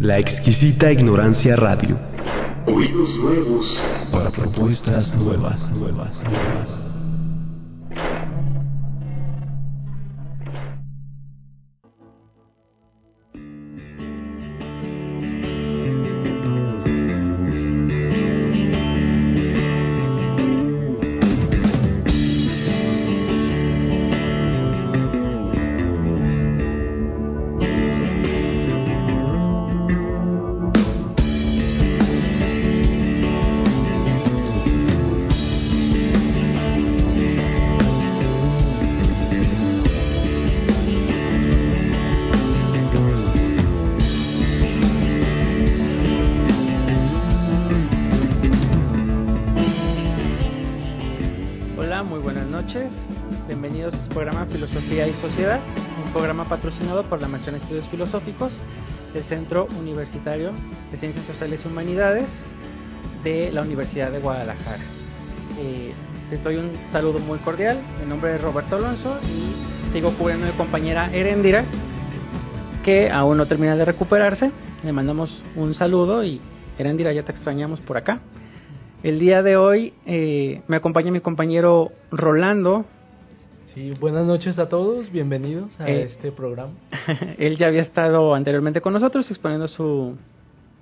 La exquisita ignorancia radio. Oídos nuevos para propuestas nuevas, nuevas, nuevas. Estudios Filosóficos del Centro Universitario de Ciencias Sociales y Humanidades de la Universidad de Guadalajara. Eh, te doy un saludo muy cordial. Mi nombre es Roberto Alonso y sigo cubriendo a mi compañera Erendira, que aún no termina de recuperarse. Le mandamos un saludo y Erendira, ya te extrañamos por acá. El día de hoy eh, me acompaña mi compañero Rolando, y buenas noches a todos, bienvenidos a eh, este programa. Él ya había estado anteriormente con nosotros exponiendo su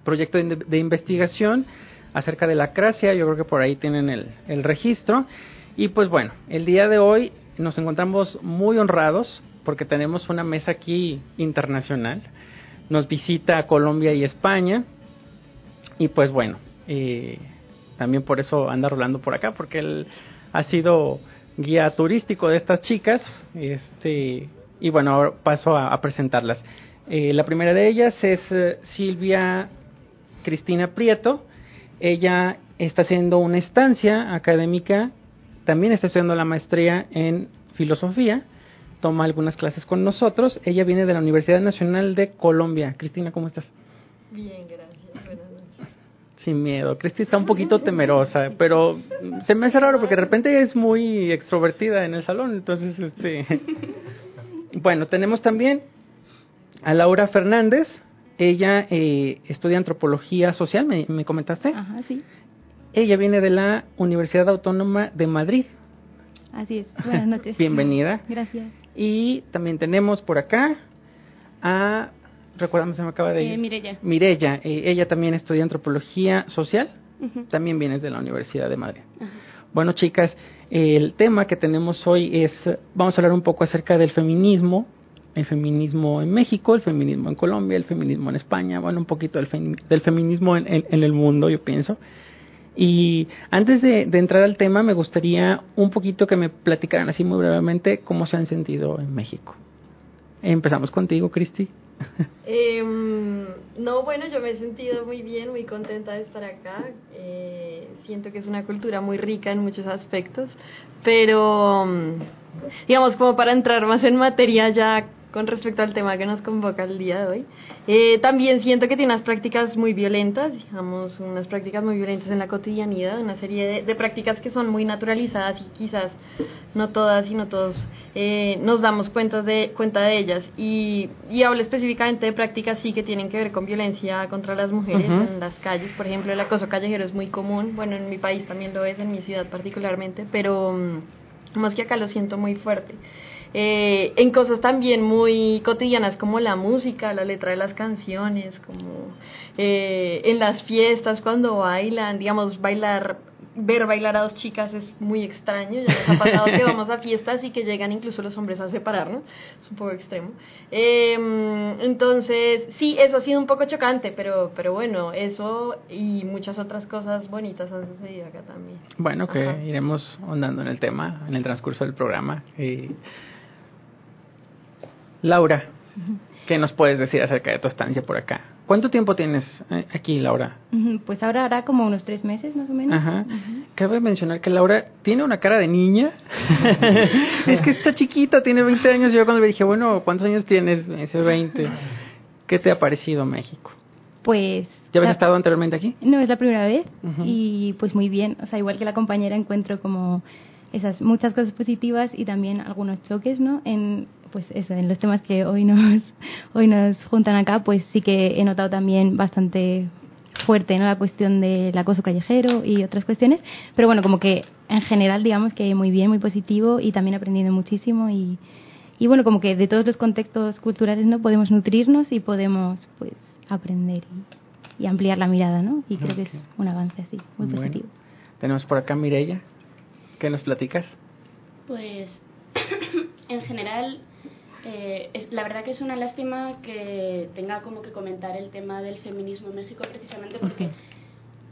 proyecto de, investigación acerca de la cracia, yo creo que por ahí tienen el, el registro. Y pues bueno, el día de hoy nos encontramos muy honrados porque tenemos una mesa aquí internacional. Nos visita Colombia y España. Y pues bueno, eh, también por eso anda rolando por acá, porque él ha sido guía turístico de estas chicas. Este, y bueno, ahora paso a, presentarlas. Eh, la primera de ellas es eh, Silvia Cristina Prieto. Ella está haciendo una estancia académica, también está estudiando la maestría en filosofía, toma algunas clases con nosotros. Ella viene de la Universidad Nacional de Colombia. Cristina, ¿cómo estás? Bien, gracias sin miedo. Cristi está un poquito temerosa, pero se me hace raro porque de repente es muy extrovertida en el salón, entonces este bueno, tenemos también a Laura Fernández, ella eh, estudia antropología social, ¿me, ¿me, comentaste? Ajá, sí. Ella viene de la Universidad Autónoma de Madrid. Así es. Buenas noches. Bienvenida. Gracias. Y también tenemos por acá a recuérdame, se me acaba de eh, ir. Mirella. Mirella, eh, ella también estudia antropología social, también viene de la Universidad de Madrid. Bueno, chicas, el tema que tenemos hoy es, vamos a hablar un poco acerca del feminismo, el feminismo en México, el feminismo en Colombia, el feminismo en España, bueno, un poquito del, del feminismo en, el mundo, yo pienso. Y antes de, de, entrar al tema, me gustaría un poquito que me platicaran así muy brevemente cómo se han sentido en México. Empezamos contigo, Cristi. Em, no, bueno, yo me he sentido muy bien, muy contenta de estar acá. Eh, siento que es una cultura muy rica en muchos aspectos, pero digamos, como para entrar más en materia ya con respecto al tema que nos convoca el día de hoy. Eh, también siento que tiene unas prácticas muy violentas, digamos, unas prácticas muy violentas en la cotidianidad, una serie de, prácticas que son muy naturalizadas y quizás no todas y no todos eh, nos damos cuenta de, cuenta de ellas. Y, y hablo específicamente de prácticas sí que tienen que ver con violencia contra las mujeres en las calles. Por ejemplo, el acoso callejero es muy común, bueno, en mi país también lo es, en mi ciudad particularmente, pero mm, más que acá lo siento muy fuerte eh, en cosas también muy cotidianas como la música, la letra de las canciones, como eh, en las fiestas cuando bailan, digamos, bailar ver bailar a dos chicas es muy extraño. Ya nos ha pasado que vamos a fiestas y que llegan incluso los hombres a separarnos. Es un poco extremo. Eh, entonces, sí, eso ha sido un poco chocante, pero, pero bueno, eso y muchas otras cosas bonitas han sucedido acá también. Bueno, que iremos andando en el tema en el transcurso del programa. Y Laura, ¿qué nos puedes decir acerca de tu estancia por acá? ¿Cuánto tiempo tienes eh, aquí, Laura? Pues ahora hará como unos tres meses más o menos. Ajá. Cabe mencionar que Laura tiene una cara de niña. es que está chiquita, tiene 20 años. Yo cuando le dije, bueno, ¿cuántos años tienes? Me dice 20. ¿Qué te ha parecido México? Pues... ¿Ya habías estado anteriormente aquí? No, es la primera vez. Y pues muy bien. O sea, igual que la compañera encuentro como esas muchas cosas positivas y también algunos choques, ¿no? En pues eso, en los temas que hoy nos, hoy nos juntan acá, pues sí que he notado también bastante fuerte, ¿no? La cuestión del acoso callejero y otras cuestiones, pero bueno, como que en general digamos que muy bien, muy positivo y también aprendiendo muchísimo y, y bueno, como que de todos los contextos culturales no podemos nutrirnos y podemos pues aprender y, y ampliar la mirada, ¿no? Y creo que es un avance así, muy Bueno. positivo. Tenemos por acá Mireya. ¿Qué nos platicas? Pues en general, eh, es- la verdad que es una lástima que tenga como que comentar el tema del feminismo en México precisamente porque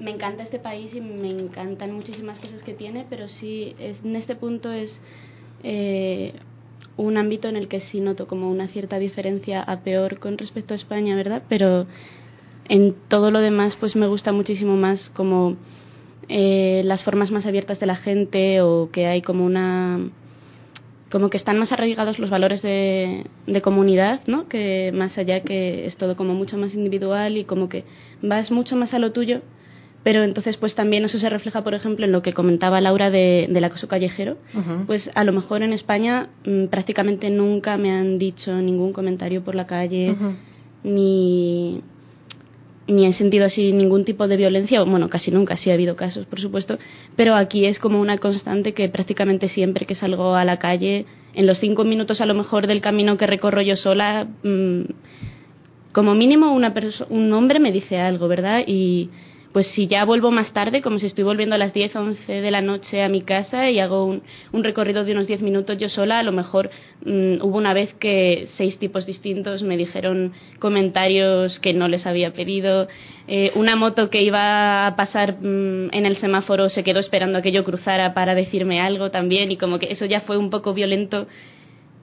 me encanta este país y me encantan muchísimas cosas que tiene, pero sí, es, en este punto es eh, un ámbito en el que sí noto como una cierta diferencia a peor con respecto a España, ¿verdad? Pero en todo lo demás pues me gusta muchísimo más como eh, las formas más abiertas de la gente o que hay como una como que están más arraigados los valores de, de comunidad, ¿no? Que más allá que es todo como mucho más individual y como que vas mucho más a lo tuyo, pero entonces pues también eso se refleja, por ejemplo, en lo que comentaba Laura de, del acoso callejero. Pues a lo mejor en España mm, prácticamente nunca me han dicho ningún comentario por la calle, ni ni he sentido así ningún tipo de violencia, bueno, casi nunca, sí ha habido casos, por supuesto, pero aquí es como una constante que prácticamente siempre que salgo a la calle, en los cinco minutos a lo mejor del camino que recorro yo sola, mm, como mínimo una un hombre me dice algo, ¿verdad? Y pues si ya vuelvo más tarde, como si estoy volviendo a las 10, 11 de la noche a mi casa y hago un, un recorrido de unos 10 minutos yo sola, a lo mejor mm, hubo una vez que seis tipos distintos me dijeron comentarios que no les había pedido, eh, una moto que iba a pasar mm, en el semáforo se quedó esperando a que yo cruzara para decirme algo también y como que eso ya fue un poco violento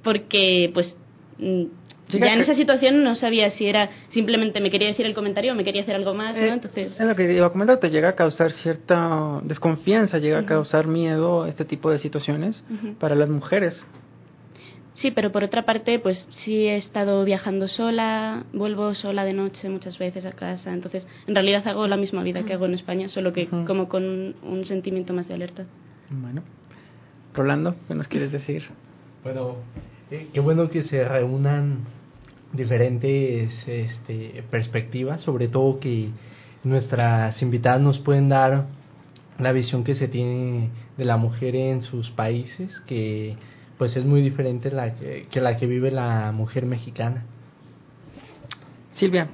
porque pues mm. Ya en esa situación no sabía si era simplemente me quería decir el comentario o me quería hacer algo más, ¿no? Eh, Entonces, es lo que iba a comentar, te llega a causar cierta desconfianza, llega a causar miedo este tipo de situaciones para las mujeres. sí, pero por otra parte, pues sí he estado viajando sola, vuelvo sola de noche muchas veces a casa, entonces en realidad hago la misma vida que hago en España, solo que como con un, un sentimiento más de alerta. Bueno, Rolando, ¿qué nos quieres decir? Bueno, eh, qué bueno que se reúnan diferentes este, perspectivas, sobre todo que nuestras invitadas nos pueden dar la visión que se tiene de la mujer en sus países, que pues es muy diferente la que, que la que vive la mujer mexicana. Silvia,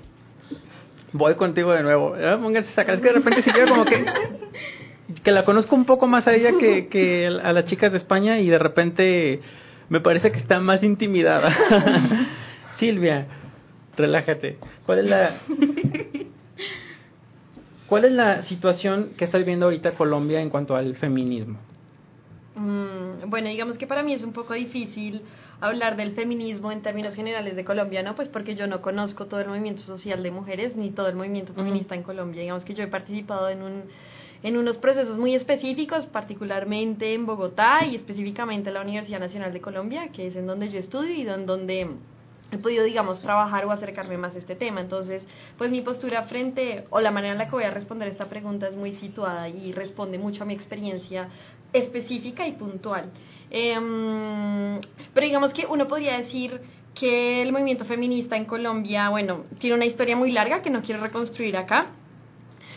voy contigo de nuevo. Ah, Póngase sacar, es que de repente Silvia como que que la conozco un poco más a ella que, que a las chicas de España y de repente me parece que está más intimidada. Silvia, relájate. ¿Cuál es la ¿Cuál es la situación que está viviendo ahorita Colombia en cuanto al feminismo? Mm, bueno, digamos que para mí es un poco difícil hablar del feminismo en términos generales de Colombia, ¿no? Pues porque yo no conozco todo el movimiento social de mujeres ni todo el movimiento feminista en Colombia. Digamos que yo he participado en un en unos procesos muy específicos, particularmente en Bogotá y específicamente en la Universidad Nacional de Colombia, que es en donde yo estudio y don- donde he podido, digamos, trabajar o acercarme más a este tema. Entonces, pues mi postura frente, o la manera en la que voy a responder esta pregunta es muy situada y responde mucho a mi experiencia específica y puntual. Em, pero digamos que uno podría decir que el movimiento feminista en Colombia, bueno, tiene una historia muy larga que no quiero reconstruir acá,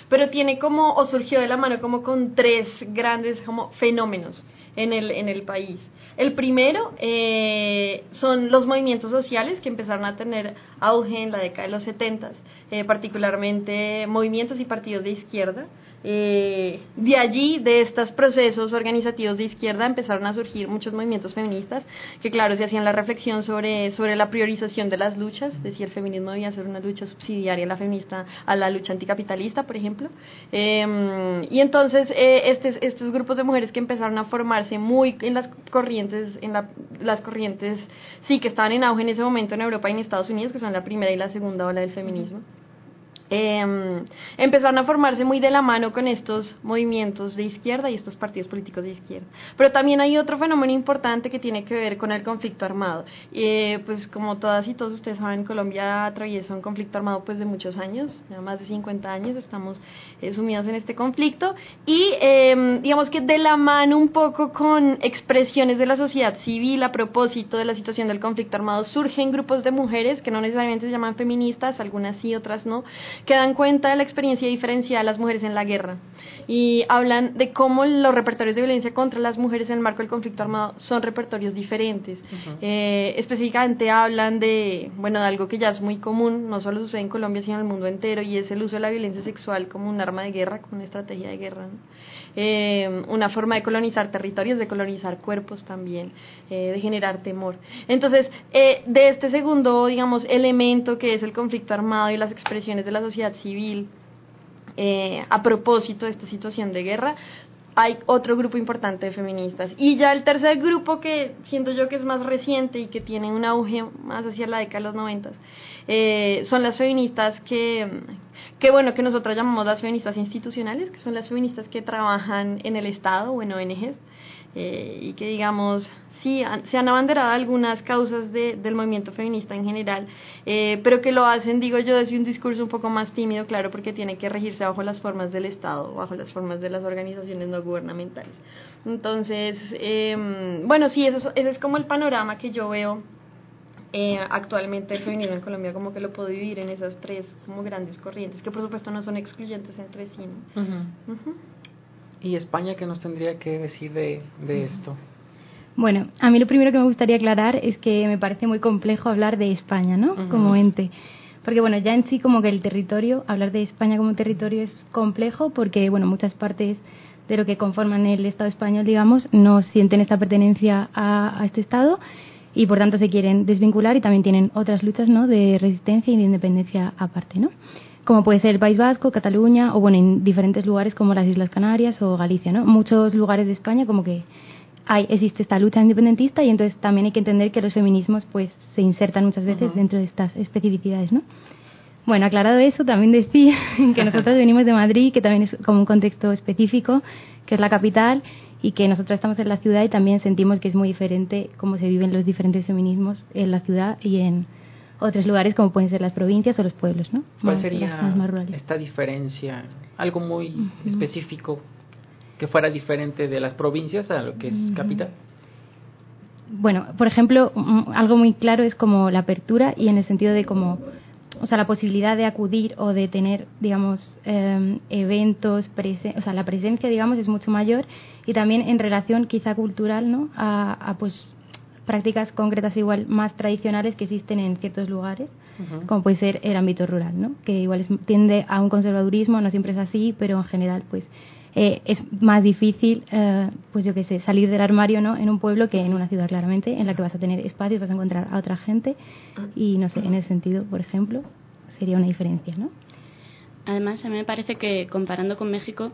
pero tiene como, o surgió de la mano como con tres grandes como fenómenos en el, en el país. El primero eh, son los movimientos sociales que empezaron a tener auge en la década de los 70, eh, particularmente movimientos y partidos de izquierda. Eh, de allí, de estos procesos organizativos de izquierda, empezaron a surgir muchos movimientos feministas que, claro, se hacían la reflexión sobre, sobre la priorización de las luchas, decía el feminismo debía ser una lucha subsidiaria a la feminista, a la lucha anticapitalista, por ejemplo. Eh, y entonces, eh, estos grupos de mujeres que empezaron a formarse muy en las corrientes, en la- las corrientes, sí, que estaban en auge en ese momento en Europa y en Estados Unidos, que son la primera y la segunda ola del feminismo eh, empezaron a formarse muy de la mano con estos movimientos de izquierda y estos partidos políticos de izquierda. Pero también hay otro fenómeno importante que tiene que ver con el conflicto armado. Eh, pues como todas y todos ustedes saben, Colombia atraviesa un conflicto armado pues de muchos años, ya más de 50 años estamos eh, sumidos en este conflicto y eh, digamos que de la mano un poco con expresiones de la sociedad civil a propósito de la situación del conflicto armado surgen grupos de mujeres que no necesariamente se llaman feministas, algunas sí, otras no, que dan cuenta de la experiencia diferenciada de las mujeres en la guerra y hablan de cómo los repertorios de violencia contra las mujeres en el marco del conflicto armado son repertorios diferentes. eh, específicamente hablan de, bueno, de algo que ya es muy común, no solo sucede en Colombia, sino en el mundo entero, y es el uso de la violencia sexual como un arma de guerra, como una estrategia de guerra. ¿no? Eh, una forma de colonizar territorios, de colonizar cuerpos también, eh, de generar temor. Entonces, eh, de este segundo, digamos, elemento que es el conflicto armado y las expresiones de la sociedad civil, eh, a propósito de esta situación de guerra, hay otro grupo importante de feministas. Y ya el tercer grupo que siento yo que es más reciente y que tiene un auge más hacia la década de los noventas, eh, son las feministas que, que, bueno, que nosotros llamamos las feministas institucionales, que son las feministas que trabajan en el Estado o en ONGs, eh, y que digamos sí han- se han abanderado algunas causas de, del movimiento feminista en general, eh, pero que lo hacen, digo yo, desde un discurso un poco más tímido, claro, porque tiene que regirse bajo las formas del Estado, bajo las formas de las organizaciones no gubernamentales. Entonces, eh, bueno, sí, ese es, ese es como el panorama que yo veo eh, actualmente el feminismo en Colombia, como que lo puedo dividir en esas tres como grandes corrientes, que por supuesto no son excluyentes entre sí. ¿no? ¿Y España qué nos tendría que decir de, de esto? Bueno, a mí lo primero que me gustaría aclarar es que me parece muy complejo hablar de España, ¿no? Como ente. Porque bueno, ya en sí como que el territorio, hablar de España como territorio es complejo porque bueno, muchas partes de lo que conforman el Estado español, digamos, no sienten esta pertenencia a, a este Estado y por tanto se quieren desvincular y también tienen otras luchas, ¿no? De resistencia y de independencia aparte, ¿no? Como puede ser el País Vasco, Cataluña o bueno, en diferentes lugares como las Islas Canarias o Galicia, ¿no? Muchos lugares de España como que hay, existe esta lucha independentista y entonces también hay que entender que los feminismos pues se insertan muchas veces dentro de estas especificidades, ¿no? Bueno, aclarado eso, también decir que nosotros venimos de Madrid, que también es como un contexto específico, que es la capital, y que nosotros estamos en la ciudad y también sentimos que es muy diferente cómo se viven los diferentes feminismos en la ciudad y en otros lugares como pueden ser las provincias o los pueblos, ¿no? ¿Cuál Más- sería las más esta diferencia? Algo muy específico que fuera diferente de las provincias a lo que es capital. Bueno, por ejemplo, mm, algo muy claro es como la apertura y en el sentido de como, o sea, la posibilidad de acudir o de tener, digamos, eh, eventos, prese- o sea, la presencia, digamos, es mucho mayor y también en relación quizá cultural, ¿no? A, a, pues prácticas concretas igual más tradicionales que existen en ciertos lugares, como puede ser el ámbito rural, ¿no? Que igual es- tiende a un conservadurismo, no siempre es así, pero en general, pues eh, es más difícil, eh, pues yo qué sé, salir del armario, ¿no? En un pueblo que en una ciudad, claramente, en la que vas a tener espacios, vas a encontrar a otra gente y, no sé, en ese sentido, por ejemplo, sería una diferencia, ¿no? Además, a mí me parece que comparando con México,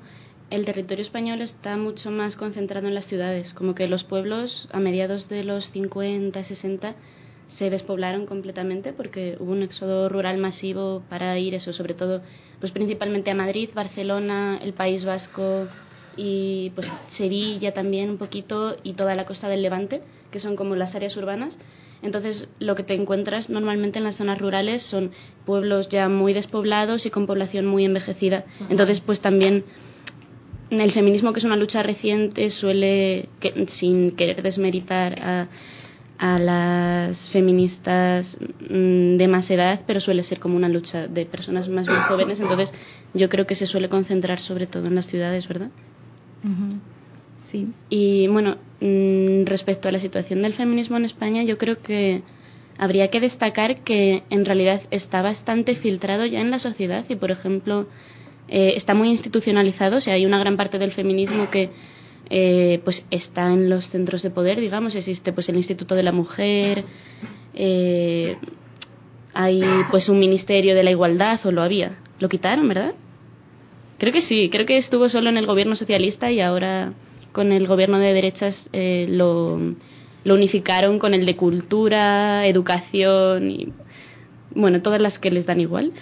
el territorio español está mucho más concentrado en las ciudades, como que los pueblos a mediados de los 50, 60 se despoblaron completamente porque hubo un éxodo rural masivo para ir eso, sobre todo, pues principalmente a Madrid, Barcelona, el País Vasco y pues Sevilla también un poquito y toda la costa del Levante, que son como las áreas urbanas. Entonces, lo que te encuentras normalmente en las zonas rurales son pueblos ya muy despoblados y con población muy envejecida. Entonces, pues también el feminismo, que es una lucha reciente, suele, que- sin querer desmeritar a, a las feministas mm, de más edad, pero suele ser como una lucha de personas más bien jóvenes. Entonces, yo creo que se suele concentrar sobre todo en las ciudades, ¿verdad? Sí. Y bueno, mm, respecto a la situación del feminismo en España, yo creo que habría que destacar que en realidad está bastante filtrado ya en la sociedad y, por ejemplo, eh, está muy institucionalizado. O sea, hay una gran parte del feminismo que eh, pues está en los centros de poder, digamos. Existe pues el Instituto de la Mujer, eh, hay pues un Ministerio de la Igualdad, o lo había. Lo quitaron, ¿verdad? Creo que sí, creo que estuvo solo en el gobierno socialista y ahora con el gobierno de derechas eh, lo, lo unificaron con el de cultura, educación y bueno, todas las que les dan igual.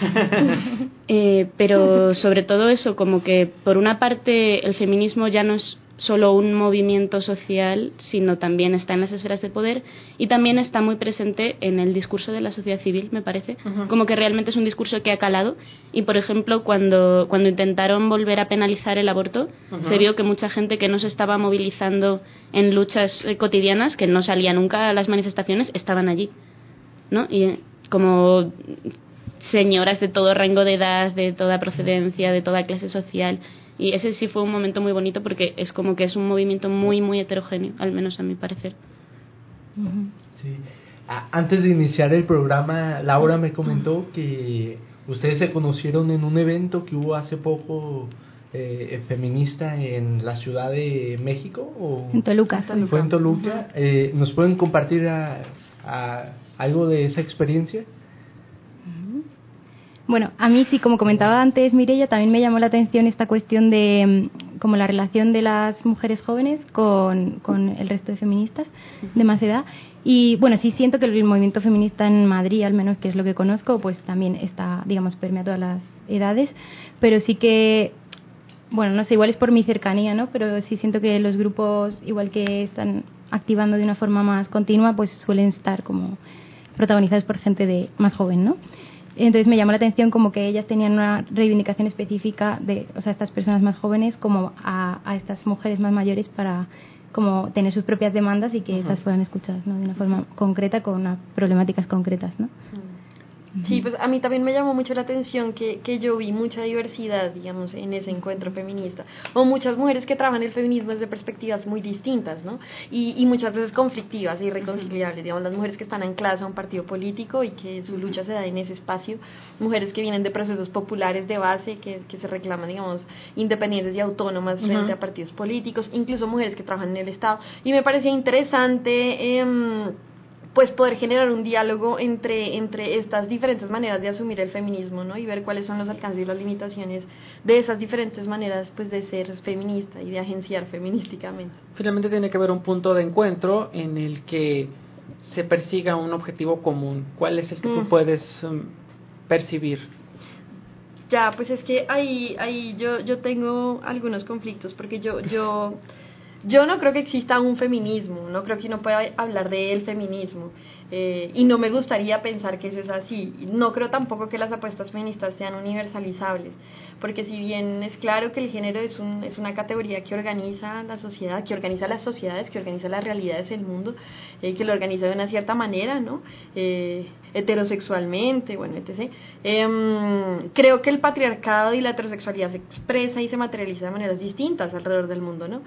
Eh, pero sobre todo eso, como que por una parte el feminismo ya no es solo un movimiento social, sino también está en las esferas de poder y también está muy presente en el discurso de la sociedad civil, me parece. Como que realmente es un discurso que ha calado y, por ejemplo, cuando, cuando intentaron volver a penalizar el aborto, se vio que mucha gente que no se estaba movilizando en luchas eh, cotidianas, que no salía nunca a las manifestaciones, estaban allí. ¿no? Y como señoras de todo rango de edad, de toda procedencia, de toda clase social y ese sí fue un momento muy bonito porque es como que es un movimiento muy, muy heterogéneo, al menos a mi parecer. Sí. Antes de iniciar el programa, Laura me comentó que ustedes se conocieron en un evento que hubo hace poco eh, feminista en la Ciudad de México. ¿o? En Toluca. Fue en Toluca. Eh, ¿Nos pueden compartir algo de esa experiencia? Bueno, a mí sí, como comentaba antes Mirella, también me llamó la atención esta cuestión de mm, como la relación de las mujeres jóvenes con, con el resto de feministas de más edad. Y bueno, sí siento que el movimiento feminista en Madrid, al menos que es lo que conozco, pues también está, digamos, permea todas las edades, pero sí que, bueno, no sé, igual es por mi cercanía, ¿no? Pero sí siento que los grupos, igual que están activando de una forma más continua, pues suelen estar como protagonizados por gente de más joven, ¿no? Entonces me llamó la atención como que ellas tenían una reivindicación específica de, o sea, estas personas más jóvenes como a, a estas mujeres más mayores para como tener sus propias demandas y que estas fueran escuchadas, ¿no? De una forma concreta con unas problemáticas concretas, ¿no? Sí, pues a mí también me llamó mucho la atención que, que yo vi mucha diversidad, digamos, en ese encuentro feminista. O muchas mujeres que trabajan el feminismo desde perspectivas muy distintas, ¿no? Y, y muchas veces conflictivas e irreconciliables. Digamos, las mujeres que están ancladas a un partido político y que su lucha se da en ese espacio. Mujeres que vienen de procesos populares de base, que, que se reclaman, digamos, independientes y autónomas frente a partidos políticos. Incluso mujeres que trabajan en el Estado. Y me parecía interesante... Eh, pues poder generar un diálogo entre, entre estas diferentes maneras de asumir el feminismo, ¿no? Y ver cuáles son los alcances y las limitaciones de esas diferentes maneras, pues, de ser feminista y de agenciar feminísticamente. Finalmente tiene que haber un punto de encuentro en el que se persiga un objetivo común. ¿Cuál es el que tú puedes um, percibir? Ya, pues es que ahí, ahí yo, yo tengo algunos conflictos, porque yo, yo yo no creo que exista un feminismo, no creo que uno pueda hablar de el feminismo. Eh, y no me gustaría pensar que eso es así. No creo tampoco que las apuestas feministas sean universalizables, porque si bien es claro que el género es, un, es una categoría que organiza la sociedad, que organiza las sociedades, que organiza las realidades del mundo, eh, que lo organiza de una cierta manera, ¿no? Eh, heterosexualmente, bueno, etc. Em, creo que el patriarcado y la heterosexualidad se expresa y se materializa de maneras distintas alrededor del mundo, ¿no?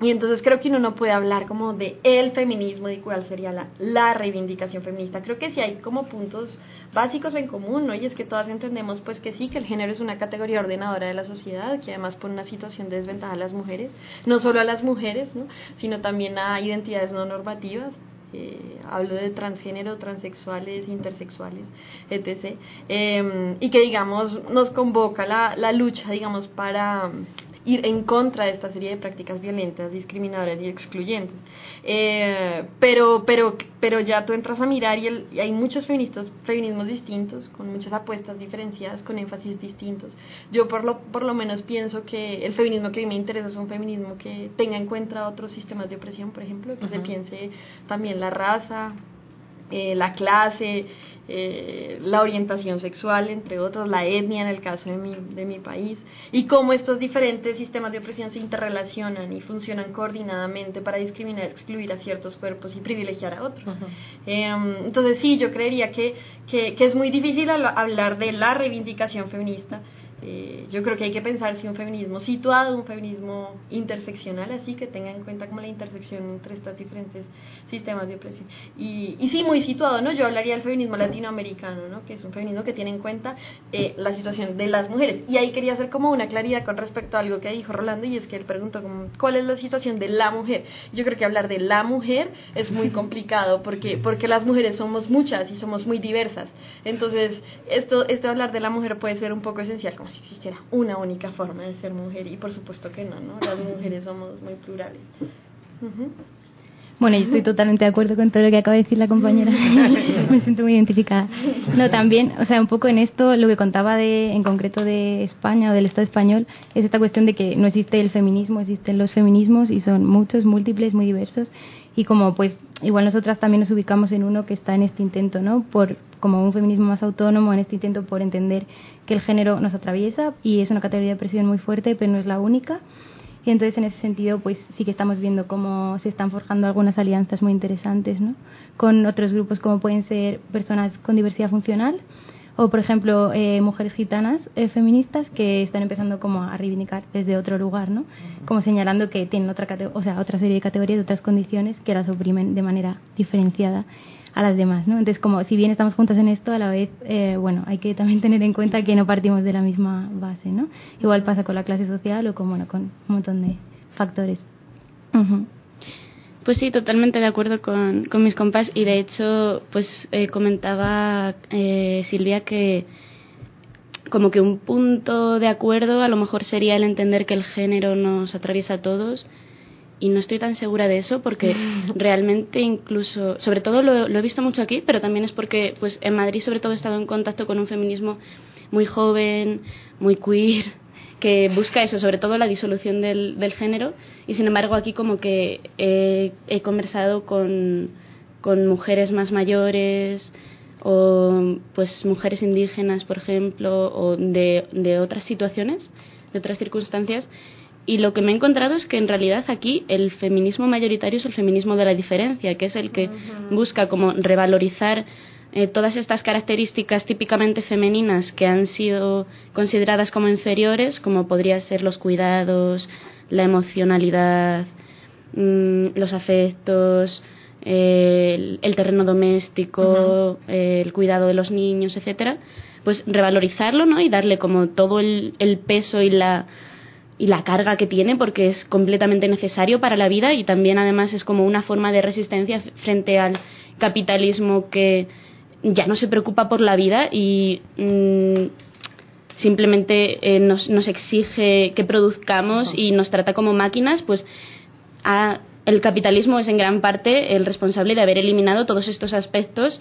Em, y entonces creo que uno no puede hablar como de el feminismo, de cuál sería la, la reivindicación feminista. Creo que sí hay como puntos básicos en común, ¿no? Y es que todas entendemos pues que sí, que el género es una categoría ordenadora de la sociedad, que además pone una situación de desventaja a las mujeres, no solo a las mujeres, ¿no? Sino también a identidades no normativas. Eh, hablo de transgénero, transexuales, intersexuales, etc. Eh, y que digamos nos convoca la, la lucha, digamos, para ir en contra de esta serie de prácticas violentas, discriminadoras y excluyentes. Eh, pero, pero, pero ya tú entras a mirar y, el, y hay muchos feministas, feminismos distintos, con muchas apuestas diferenciadas, con énfasis distintos. Yo por lo, por lo menos pienso que el feminismo que a mí me interesa es un feminismo que tenga en cuenta otros sistemas de opresión, por ejemplo, que se piense también la raza, eh, la clase, eh, la orientación sexual, entre otros, la etnia en el caso de mi, de mi país, y cómo estos diferentes sistemas de opresión se interrelacionan y funcionan coordinadamente para discriminar, excluir a ciertos cuerpos y privilegiar a otros. Em, entonces sí, yo creería que, que, que es muy difícil hablar de la reivindicación feminista eh, yo creo que hay que pensar si un feminismo situado, un feminismo interseccional, así que tenga en cuenta como la intersección entre estos diferentes sistemas de opresión. Y, y sí, muy situado, ¿no? Yo hablaría del feminismo latinoamericano, ¿no? Que es un feminismo que tiene en cuenta eh, la situación de las mujeres. Y ahí quería hacer como una claridad con respecto a algo que dijo Rolando, y es que él preguntó como, ¿cuál es la situación de la mujer? Yo creo que hablar de la mujer es muy complicado porque, porque las mujeres somos muchas y somos muy diversas. Entonces, esto, esto hablar de la mujer puede ser un poco esencial, como si existiera una única forma de ser mujer y por supuesto que no, ¿no? Las mujeres somos muy plurales. Bueno, yo estoy totalmente de acuerdo con todo lo que acaba de decir la compañera. Me siento muy identificada. No, también, o sea, un poco en esto, lo que contaba de, en concreto de España o del Estado español, es esta cuestión de que no existe el feminismo, existen los feminismos y son muchos, múltiples, muy diversos. Y como, pues, igual nosotras también nos ubicamos en uno que está en este intento, ¿no? Por, como un feminismo más autónomo, en este intento por entender que el género nos atraviesa y es una categoría de presión muy fuerte, pero no es la única y entonces en ese sentido pues sí que estamos viendo cómo se están forjando algunas alianzas muy interesantes ¿no? con otros grupos como pueden ser personas con diversidad funcional o por ejemplo eh, mujeres gitanas eh, feministas que están empezando como a reivindicar desde otro lugar no como señalando que tienen otra o sea otra serie de categorías otras condiciones que las oprimen de manera diferenciada a las demás, ¿no? Entonces, como si bien estamos juntas en esto, a la vez, eh, bueno, hay que también tener en cuenta que no partimos de la misma base, ¿no? Igual pasa con la clase social o con, bueno, con un montón de factores. Pues sí, totalmente de acuerdo con, con mis compas. Y de hecho, pues eh, comentaba eh, Silvia que como que un punto de acuerdo a lo mejor sería el entender que el género nos atraviesa a todos. Y no estoy tan segura de eso porque realmente incluso, sobre todo lo, he visto mucho aquí, pero también es porque pues en Madrid sobre todo he estado en contacto con un feminismo muy joven, muy queer, que busca eso, sobre todo la disolución del, del género. Y sin embargo aquí como que he, he conversado con, con mujeres más mayores o pues mujeres indígenas, por ejemplo, o de, de otras situaciones, de otras circunstancias. Y lo que me he encontrado es que en realidad aquí el feminismo mayoritario es el feminismo de la diferencia, que es el que busca como revalorizar eh, todas estas características típicamente femeninas que han sido consideradas como inferiores, como podría ser los cuidados, la emocionalidad, mm, los afectos, el, terreno doméstico, el cuidado de los niños, etcétera, pues revalorizarlo, ¿no? Y darle como todo el peso y la y la carga que tiene porque es completamente necesario para la vida y también además es como una forma de resistencia frente al capitalismo que ya no se preocupa por la vida y mm, simplemente eh, nos, nos, exige que produzcamos y nos trata como máquinas, pues el capitalismo es en gran parte el responsable de haber eliminado todos estos aspectos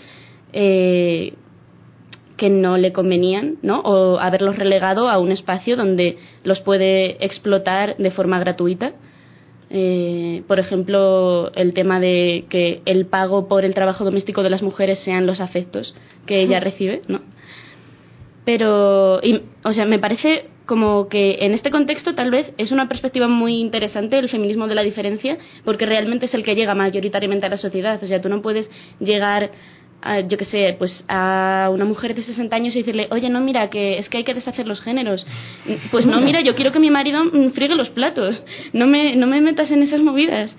eh, que no le convenían, ¿no? O haberlos relegado a un espacio donde los puede explotar de forma gratuita. Eh, por ejemplo, el tema de que el pago por el trabajo doméstico de las mujeres sean los afectos que ella recibe, ¿no? Pero, o sea, me parece como que en este contexto tal vez es una perspectiva muy interesante el feminismo de la diferencia, porque realmente es el que llega mayoritariamente a la sociedad. O sea, tú no puedes llegar yo qué sé, pues a una mujer de 60 años y decirle, oye, no, mira, que es que hay que deshacer los géneros. Pues no, mira, yo quiero que mi marido friegue los platos, no me, no me metas en esas movidas.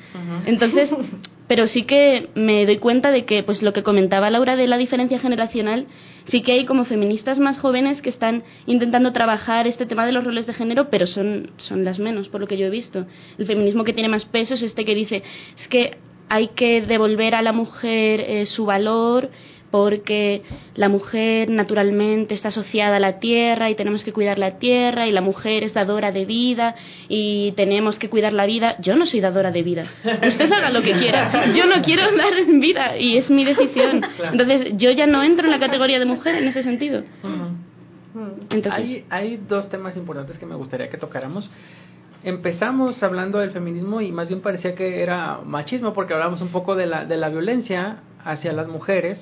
Entonces, pero sí que me doy cuenta de que, pues lo que comentaba Laura de la diferencia generacional, sí que hay como feministas más jóvenes que están intentando trabajar este tema de los roles de género, pero son, son las menos, por lo que yo he visto. El feminismo que tiene más peso es este que dice, es que hay que devolver a la mujer eh, su valor porque la mujer naturalmente está asociada a la tierra y tenemos que cuidar la tierra y la mujer es dadora de vida y tenemos que cuidar la vida. Yo no soy dadora de vida. Usted haga lo que quiera. Yo no quiero dar vida y es mi decisión. Entonces yo ya no entro en la categoría de mujer en ese sentido. Entonces, hay, hay dos temas importantes que me gustaría que tocáramos empezamos hablando del feminismo y más bien parecía que era machismo porque hablábamos un poco de la, de la violencia hacia las mujeres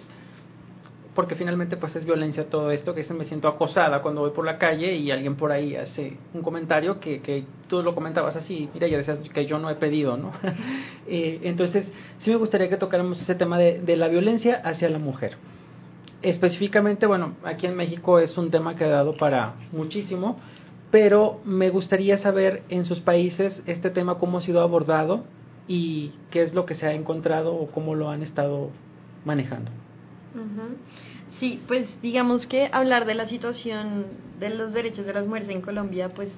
porque finalmente pues es violencia todo esto que me siento acosada cuando voy por la calle y alguien por ahí hace un comentario que, que tú lo comentabas así mira ya decías que yo no he pedido no eh, entonces sí me gustaría que tocáramos ese tema de, de la violencia hacia la mujer. Específicamente bueno aquí en México es un tema que ha dado para muchísimo pero me gustaría saber en sus países este tema cómo ha sido abordado y qué es lo que se ha encontrado o cómo lo han estado manejando. Sí, pues digamos que hablar de la situación de los derechos de las mujeres en Colombia, pues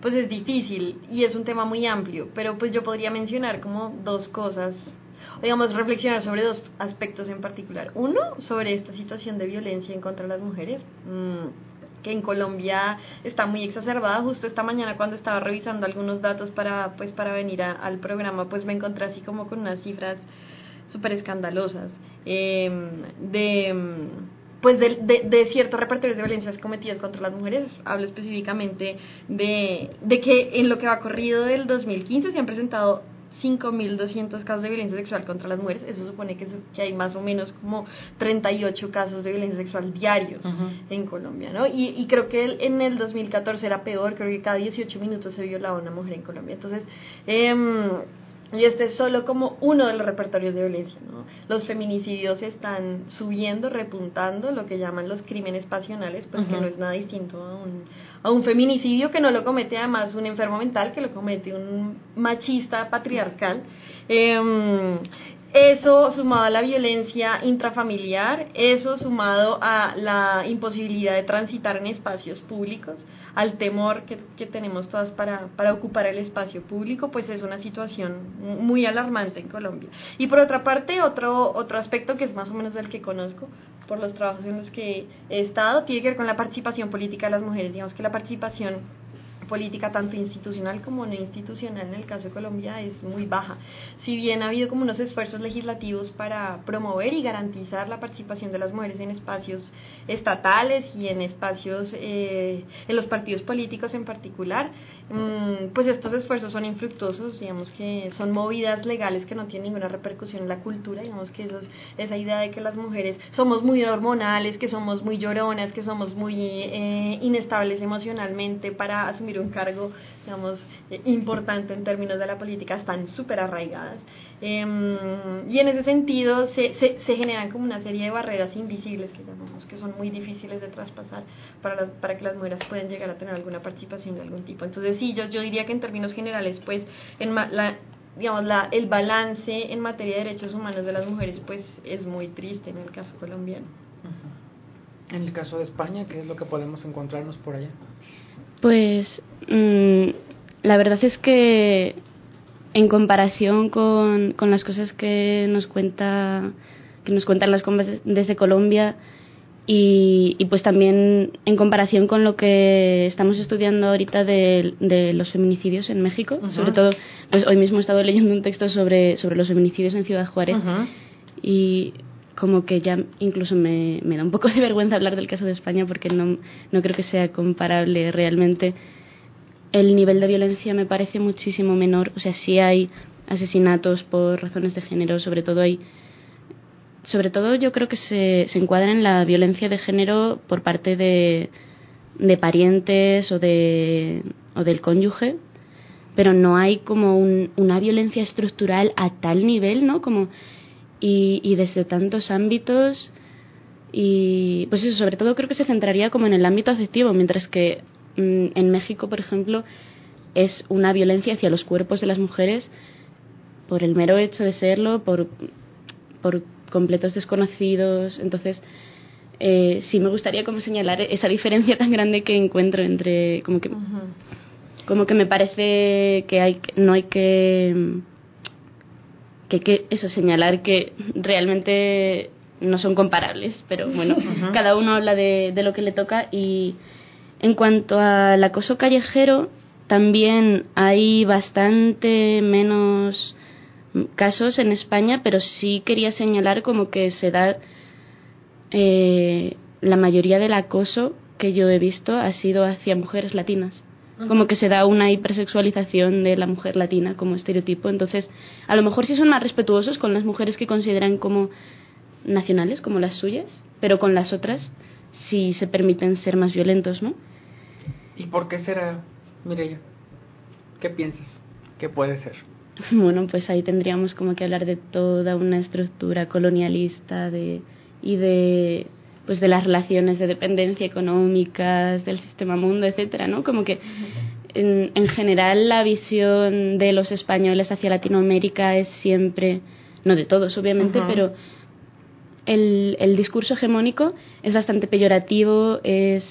pues es difícil y es un tema muy amplio, pero pues yo podría mencionar como dos cosas, digamos reflexionar sobre dos aspectos en particular. Uno, sobre esta situación de violencia en contra de las mujeres. Mm, que en Colombia está muy exacerbada. Justo esta mañana cuando estaba revisando algunos datos para, pues, para venir al programa, pues me encontré así como con unas cifras súper escandalosas eh, de pues de, de ciertos repertorios de violencias cometidas contra las mujeres hablo específicamente de, de que en lo que va corrido del 2015 se han presentado 5.200 casos de violencia sexual contra las mujeres, eso supone que, que hay más o menos como 38 casos de violencia sexual diarios en Colombia, ¿no? Y, y creo que el- en el 2014 era peor, creo que cada 18 minutos se violaba una mujer en Colombia. Entonces, em, y este es solo como uno de los repertorios de violencia, ¿no? Los feminicidios están subiendo, repuntando, lo que llaman los crímenes pasionales, pues que no es nada distinto a un, a un feminicidio que no lo comete además un enfermo mental, que lo comete un machista patriarcal. Em, eso sumado a la violencia intrafamiliar, eso sumado a la imposibilidad de transitar en espacios públicos, al temor que, que tenemos todas para, para ocupar el espacio público, pues es una situación muy alarmante en Colombia. Y por otra parte, otro, otro aspecto que es más o menos el que conozco por los trabajos en los que he estado, tiene que ver con la participación política de las mujeres. Digamos que la participación política tanto institucional como no institucional en el caso de Colombia es muy baja. Si bien ha habido como unos esfuerzos legislativos para promover y garantizar la participación de las mujeres en espacios estatales y en espacios, eh, en los partidos políticos en particular, mm, pues estos esfuerzos son infructuosos, digamos que son movidas legales que no tienen ninguna repercusión en la cultura, digamos que esa idea de que las mujeres somos muy hormonales, que somos muy lloronas, que somos muy eh, inestables emocionalmente para asumir un cargo, digamos, eh, importante en términos de la política, están súper arraigadas. Em, y en ese sentido se, se, se generan como una serie de barreras invisibles que llamamos, que son muy difíciles de traspasar para, las, para que las mujeres puedan llegar a tener alguna participación de algún tipo. Entonces sí, yo, yo diría que en términos generales, pues, en ma- la, digamos, la, el balance en materia de derechos humanos de las mujeres, pues, es muy triste en el caso colombiano. En el caso de España, ¿qué es lo que podemos encontrarnos por allá? Pues mm, la verdad es que en comparación con, con las cosas que nos cuenta que nos cuentan las combas desde Colombia y, y pues también en comparación con lo que estamos estudiando ahorita de, de los feminicidios en México, sobre todo pues hoy mismo he estado leyendo un texto sobre, sobre los feminicidios en Ciudad Juárez y como que ya incluso me, da un poco de vergüenza hablar del caso de España porque no, no creo que sea comparable realmente. El nivel de violencia me parece muchísimo menor, o sea, sí hay asesinatos por razones de género, sobre todo hay sobre todo yo creo que se, se encuadra en la violencia de género por parte de, de parientes o de o del cónyuge pero no hay como un- una violencia estructural a tal nivel no como y, y desde tantos ámbitos y pues eso sobre todo creo que se centraría como en el ámbito afectivo mientras que mm, en México por ejemplo es una violencia hacia los cuerpos de las mujeres por el mero hecho de serlo por por completos desconocidos. Entonces eh, sí me gustaría como señalar esa diferencia tan grande que encuentro entre como que como que me parece que hay que- no hay que que, que eso señalar que realmente no son comparables pero bueno cada uno habla de, de lo que le toca y en cuanto al acoso callejero también hay bastante menos casos en España pero sí quería señalar como que se da eh, la mayoría del acoso que yo he visto ha sido hacia mujeres latinas como que se da una hipersexualización de la mujer latina como estereotipo. Entonces, a lo mejor sí son más respetuosos con las mujeres que consideran como nacionales, como las suyas, pero con las otras sí se permiten ser más violentos, ¿no? ¿Y por qué será, Mireya? ¿Qué piensas? ¿Qué puede ser? Bueno, pues ahí tendríamos como que hablar de toda una estructura colonialista de, y de pues de las relaciones de dependencia económicas del sistema mundo, etcétera, ¿no? Como que en, en general la visión de los españoles hacia Latinoamérica es siempre, no de todos obviamente, pero el, el discurso hegemónico es bastante peyorativo, es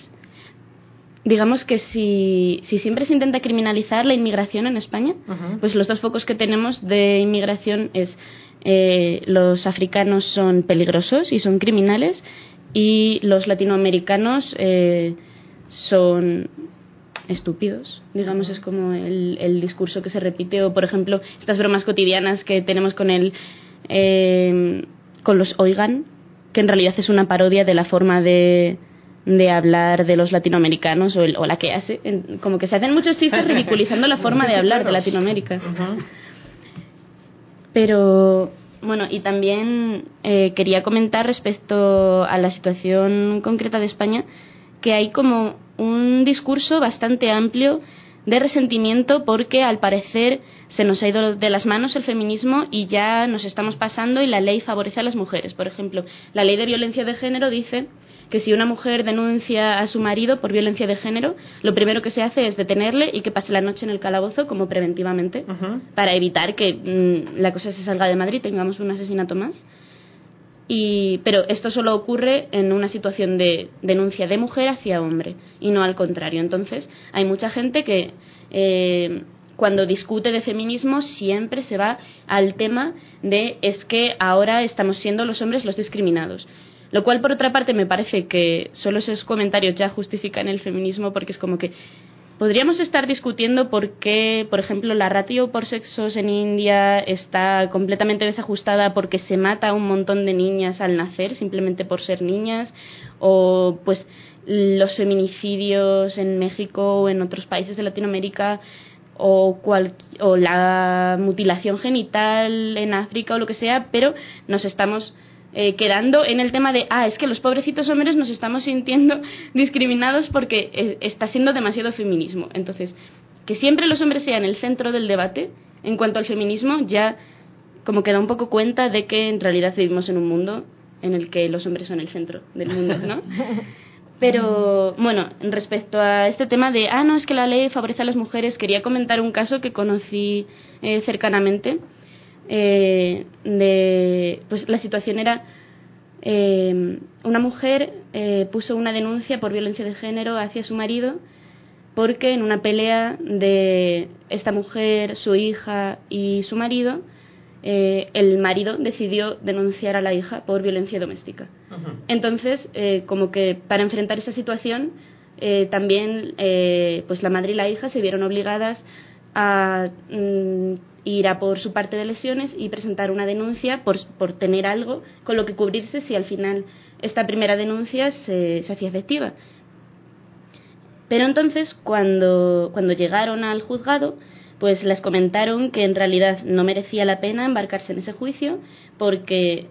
digamos que si, si siempre se intenta criminalizar la inmigración en España, pues los dos focos que tenemos de inmigración es eh, los africanos son peligrosos y son criminales y los latinoamericanos eh, son estúpidos, digamos, es como el, el discurso que se repite, o por ejemplo, estas bromas cotidianas que tenemos con el eh, con los oigan, que en realidad es una parodia de la forma de, de hablar de los latinoamericanos o, el, o la que hace, en- como que se hacen muchos chistes ridiculizando la forma de hablar de Latinoamérica. Pero bueno, y también eh, quería comentar respecto a la situación concreta de España que hay como un discurso bastante amplio de resentimiento porque al parecer se nos ha ido de las manos el feminismo y ya nos estamos pasando y la ley favorece a las mujeres. Por ejemplo, la ley de violencia de género dice que si una mujer denuncia a su marido por violencia de género, lo primero que se hace es detenerle y que pase la noche en el calabozo como preventivamente para evitar que mm, la cosa se salga de Madrid y tengamos un asesinato más. Y, pero esto solo ocurre en una situación de denuncia de mujer hacia hombre y no al contrario. Entonces, hay mucha gente que eh, cuando discute de feminismo siempre se va al tema de es que ahora estamos siendo los hombres los discriminados. Lo cual, por otra parte, me parece que solo esos comentarios ya justifican el feminismo porque es como que Podríamos estar discutiendo por qué, por ejemplo, la ratio por sexos en India está completamente desajustada porque se mata a un montón de niñas al nacer simplemente por ser niñas, o pues los feminicidios en México o en otros países de Latinoamérica, o, o la mutilación genital en África o lo que sea, pero nos estamos eh, quedando en el tema de, ah, es que los pobrecitos hombres nos estamos sintiendo discriminados porque eh, está siendo demasiado feminismo. Entonces, que siempre los hombres sean el centro del debate en cuanto al feminismo ya como que da un poco cuenta de que en realidad vivimos en un mundo en el que los hombres son el centro del mundo, ¿no? Pero bueno, respecto a este tema de, ah, no, es que la ley favorece a las mujeres, quería comentar un caso que conocí eh, cercanamente. Eh, de, pues la situación era, eh, una mujer eh, puso una denuncia por violencia de género hacia su marido porque en una pelea de esta mujer, su hija y su marido, eh, el marido decidió denunciar a la hija por violencia doméstica. Entonces, eh, como que para enfrentar esa situación, eh, también eh, pues la madre y la hija se vieron obligadas a mm, ir a por su parte de lesiones y presentar una denuncia por, por tener algo con lo que cubrirse si al final esta primera denuncia se, se hacía efectiva. Pero entonces, cuando, cuando llegaron al juzgado, pues les comentaron que en realidad no merecía la pena embarcarse en ese juicio porque,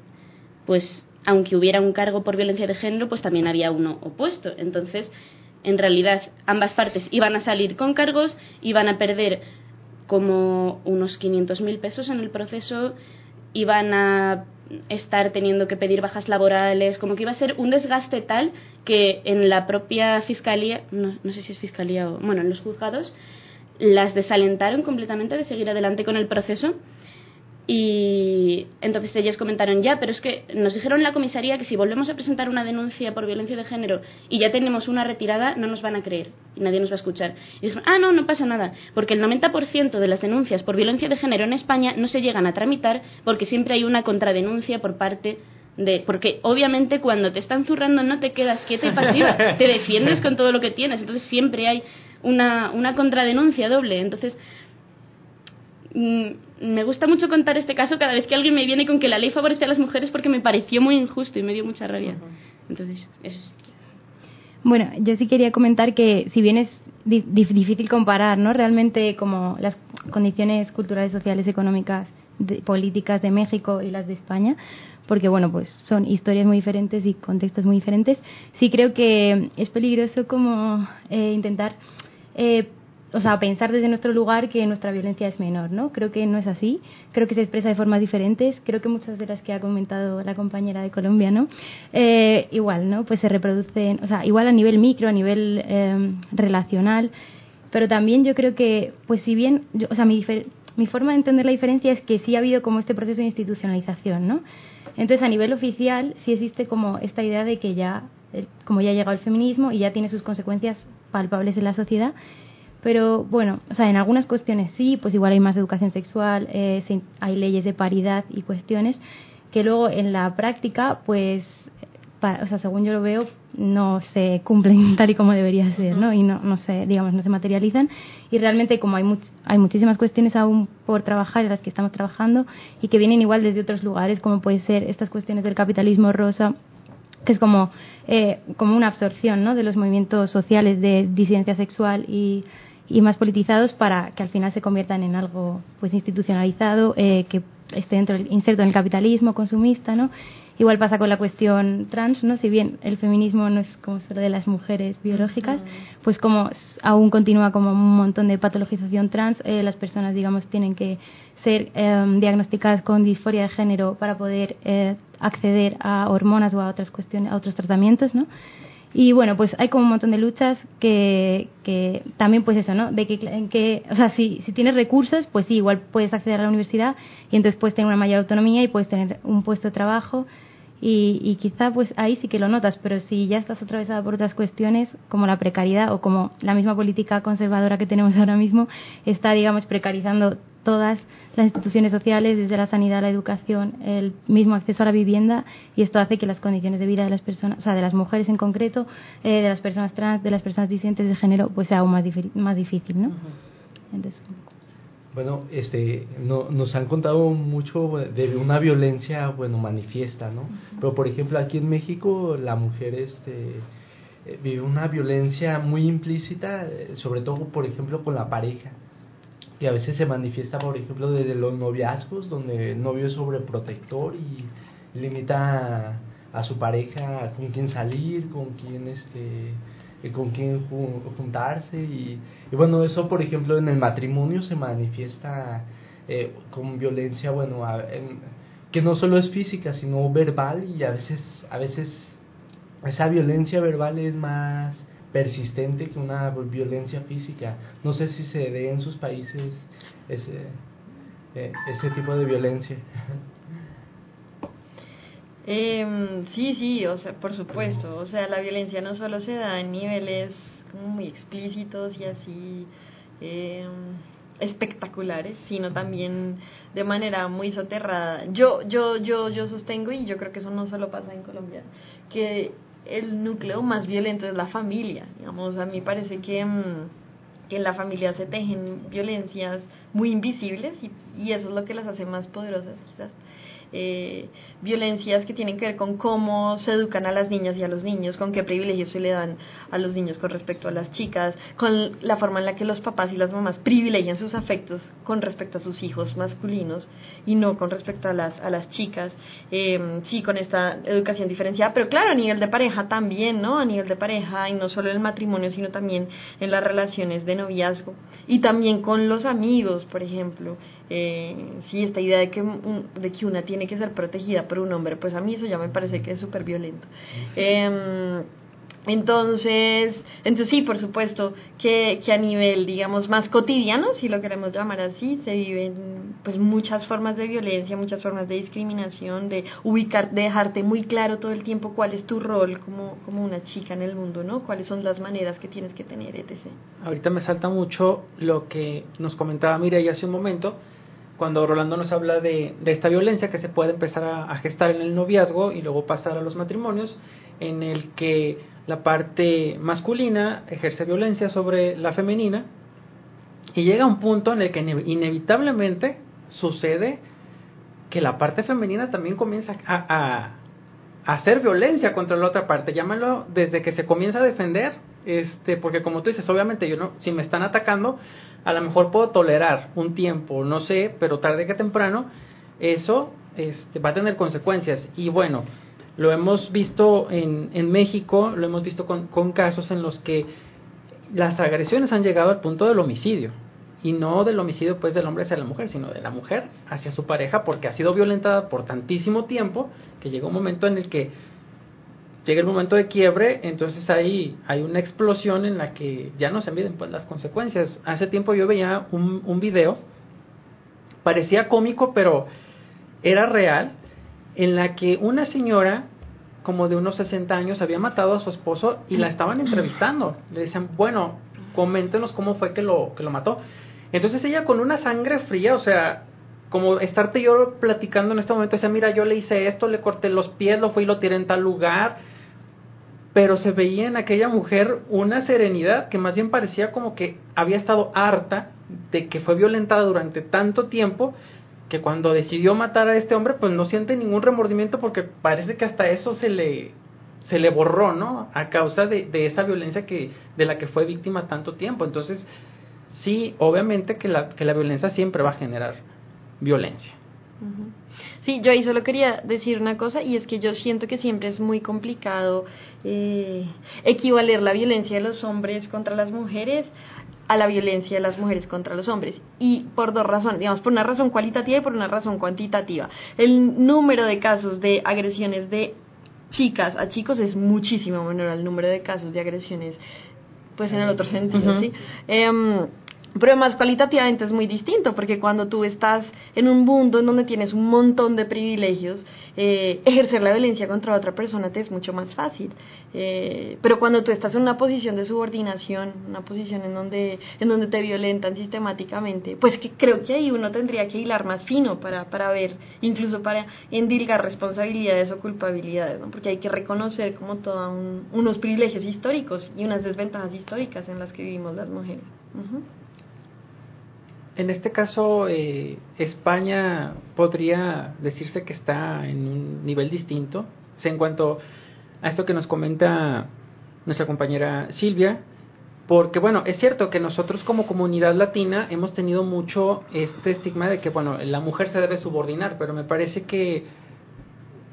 pues, aunque hubiera un cargo por violencia de género, pues también había uno opuesto. Entonces, en realidad, ambas partes iban a salir con cargos, iban a perder como unos 500.000 pesos en el proceso, iban a estar teniendo que pedir bajas laborales, como que iba a ser un desgaste tal que en la propia fiscalía, no, no sé si es fiscalía o, bueno, en los juzgados, las desalentaron completamente de seguir adelante con el proceso. Y entonces ellas comentaron, ya, pero es que nos dijeron en la comisaría que si volvemos a presentar una denuncia por violencia de género y ya tenemos una retirada, no nos van a creer y nadie nos va a escuchar. Y dijeron, ah, no, no pasa nada, porque el 90% de las denuncias por violencia de género en España no se llegan a tramitar porque siempre hay una contradenuncia por parte de porque obviamente cuando te están zurrando no te quedas quieta y pasiva, te defiendes con todo lo que tienes, entonces siempre hay una, una contradenuncia doble. Entonces, me gusta mucho contar este caso cada vez que alguien me viene con que la ley favorece a las mujeres porque me pareció muy injusto y me dio mucha rabia. Entonces, eso es. Bueno, yo sí quería comentar que si bien es di- dif- difícil comparar, ¿no? Realmente como las condiciones culturales, sociales, económicas, de- políticas de México y las de España, porque bueno, pues son historias muy diferentes y contextos muy diferentes. Sí creo que es peligroso como eh, intentar eh, o sea, pensar desde nuestro lugar que nuestra violencia es menor, ¿no? Creo que no es así. Creo que se expresa de formas diferentes. Creo que muchas de las que ha comentado la compañera de Colombia, ¿no? Eh, igual, ¿no? Pues se reproducen, o sea, igual a nivel micro, a nivel eh, relacional. Pero también yo creo que, pues si bien, yo- o sea, mi, mi forma de entender la diferencia es que sí ha habido como este proceso de institucionalización, ¿no? Entonces, a nivel oficial, sí existe como esta idea de que ya, eh, como ya ha llegado el feminismo y ya tiene sus consecuencias palpables en la sociedad, pero bueno, o sea, en algunas cuestiones sí, pues igual hay más educación sexual, eh, se- hay leyes de paridad y cuestiones que luego en la práctica, pues, o sea, según yo lo veo, no se cumplen tal y como debería ser, ¿no? Y no, no se, digamos, no se materializan. Y realmente, como hay, hay muchísimas cuestiones aún por trabajar en las que estamos trabajando y que vienen igual desde otros lugares, como puede ser estas cuestiones del capitalismo rosa, que es como, eh, como una absorción, ¿no? De los movimientos sociales de disidencia sexual y, y más politizados para que al final se conviertan en algo pues institucionalizado eh, que esté dentro inserto en el capitalismo consumista, ¿no? Igual pasa con la cuestión trans, ¿no? Si bien el feminismo no es como solo de las mujeres biológicas, pues como aún continúa como un montón de patologización trans, eh, las personas, digamos, tienen que ser em, diagnosticadas con disforia de género para poder eh, acceder a hormonas o a otras cuestiones, a otros tratamientos, ¿no? Y bueno, pues hay como un montón de luchas que, que también pues eso, ¿no? De que, que o sea, si, si tienes recursos, pues sí, igual puedes acceder a la universidad y entonces puedes tener una mayor autonomía y puedes tener un puesto de trabajo y, y quizá pues ahí sí que lo notas, pero si ya estás atravesada por otras cuestiones como la precariedad o como la misma política conservadora que tenemos ahora mismo está, digamos, precarizando todas las instituciones sociales, desde la sanidad, la educación, el mismo acceso a la vivienda, y esto hace que las condiciones de vida de las personas, o sea, de las mujeres en concreto, eh, de las personas trans, de las personas disidentes de género, pues sea aún más, más difícil, ¿no? Entonces, bueno, este, no, nos han contado mucho de una violencia, bueno, manifiesta, ¿no? Pero, por ejemplo, aquí en México la mujer, este, eh, vive una violencia muy implícita, eh, sobre todo, por ejemplo, con la pareja y a veces se manifiesta, por ejemplo, desde los noviazgos, donde el novio es sobreprotector y limita a, su pareja con quién salir, con quién este con quién juntarse y, bueno eso por ejemplo en el matrimonio se manifiesta eh, con violencia bueno que no solo es física sino verbal y a veces a veces esa violencia verbal es más persistente que una violencia física. No sé si se ve en sus países ese, eh, ese tipo de violencia. Eh, sí, sí, o sea, por supuesto. O sea, la violencia no solo se da en niveles como muy explícitos y así eh, espectaculares, sino también de manera muy soterrada. Yo, yo, yo, yo sostengo y yo creo que eso no solo pasa en Colombia, que el núcleo más violento es la familia. Digamos, a mí parece que, mm, que en la familia se tejen violencias muy invisibles y, y eso es lo que las hace más poderosas quizás eh, violencias que tienen que ver con cómo se educan a las niñas y a los niños, con qué privilegios se le dan a los niños con respecto a las chicas, con la forma en la que los papás y las mamás privilegian sus afectos con respecto a sus hijos masculinos y no con respecto a las, a las chicas, eh, sí, con esta educación diferenciada, pero claro, a nivel de pareja también, ¿no? A nivel de pareja y no solo en el matrimonio, sino también en las relaciones de noviazgo. Y también con los amigos, por ejemplo, eh, sí, esta idea de que, de que una tiene que ser protegida por un hombre, pues a mí eso ya me parece que es súper violento. Eh, entonces, entonces sí, por supuesto, que, que a nivel, digamos, más cotidiano, si lo queremos llamar así, se viven pues muchas formas de violencia, muchas formas de discriminación, de ubicar, de dejarte muy claro todo el tiempo cuál es tu rol como, como una chica en el mundo, ¿no? Cuáles son las maneras que tienes que tener, etc. Ahorita me salta mucho lo que nos comentaba Mireia hace un momento, cuando Rolando nos habla de, de esta violencia que se puede empezar a, a, gestar en el noviazgo y luego pasar a los matrimonios, en el que la parte masculina ejerce violencia sobre la femenina y llega un punto en el que inevitablemente sucede que la parte femenina también comienza a, a, hacer violencia contra la otra parte, llámalo desde que se comienza a defender, este, porque como tú dices, obviamente yo no, si me están atacando, a lo mejor puedo tolerar un tiempo, no sé, pero tarde que temprano, eso este, va a tener consecuencias. Y bueno, lo hemos visto en, en México, lo hemos visto con, con casos en los que las agresiones han llegado al punto del homicidio. Y no del homicidio pues del hombre hacia la mujer, sino de la mujer hacia su pareja porque ha sido violentada por tantísimo tiempo que llega un momento en el que llega el momento de quiebre, entonces ahí hay una explosión en la que ya no se miden pues las consecuencias. Hace tiempo yo veía un, un video, parecía cómico, pero era real, en la que una señora como de unos 60 años había matado a su esposo y la estaban entrevistando. Le decían, bueno, coméntenos cómo fue que lo, que lo mató. Entonces ella con una sangre fría, o sea, como estarte yo platicando en este momento, decía, mira, yo le hice esto, le corté los pies, lo fui y lo tiré en tal lugar, pero se veía en aquella mujer una serenidad que más bien parecía como que había estado harta de que fue violentada durante tanto tiempo que cuando decidió matar a este hombre pues no siente ningún remordimiento porque parece que hasta eso se le se le borró, ¿no? A causa de, de esa violencia que de la que fue víctima tanto tiempo. Entonces, sí, obviamente que la, que la violencia siempre va a generar violencia. Sí, yo ahí solo quería decir una cosa y es que yo siento que siempre es muy complicado eh, equivaler la violencia de los hombres contra las mujeres a la violencia de las mujeres contra los hombres. Y por dos razones, digamos, por una razón cualitativa y por una razón cuantitativa. El número de casos de agresiones de chicas a chicos es muchísimo menor al número de casos de agresiones, pues en el otro sentido, ¿sí? Em, pero más cualitativamente es muy distinto, porque cuando tú estás en un mundo en donde tienes un montón de privilegios, eh, ejercer la violencia contra otra persona te es mucho más fácil. Eh, pero cuando tú estás en una posición de subordinación, una posición en donde, en donde te violentan sistemáticamente, pues que creo que ahí uno tendría que hilar más fino para, para ver, incluso para endilgar responsabilidades o culpabilidades, ¿no? porque hay que reconocer como todos un, unos privilegios históricos y unas desventajas históricas en las que vivimos las mujeres. En este caso, eh, España podría decirse que está en un nivel distinto. en cuanto a esto que nos comenta nuestra compañera Silvia, porque bueno, es cierto que nosotros como comunidad latina hemos tenido mucho este estigma de que bueno, la mujer se debe subordinar, pero me parece que,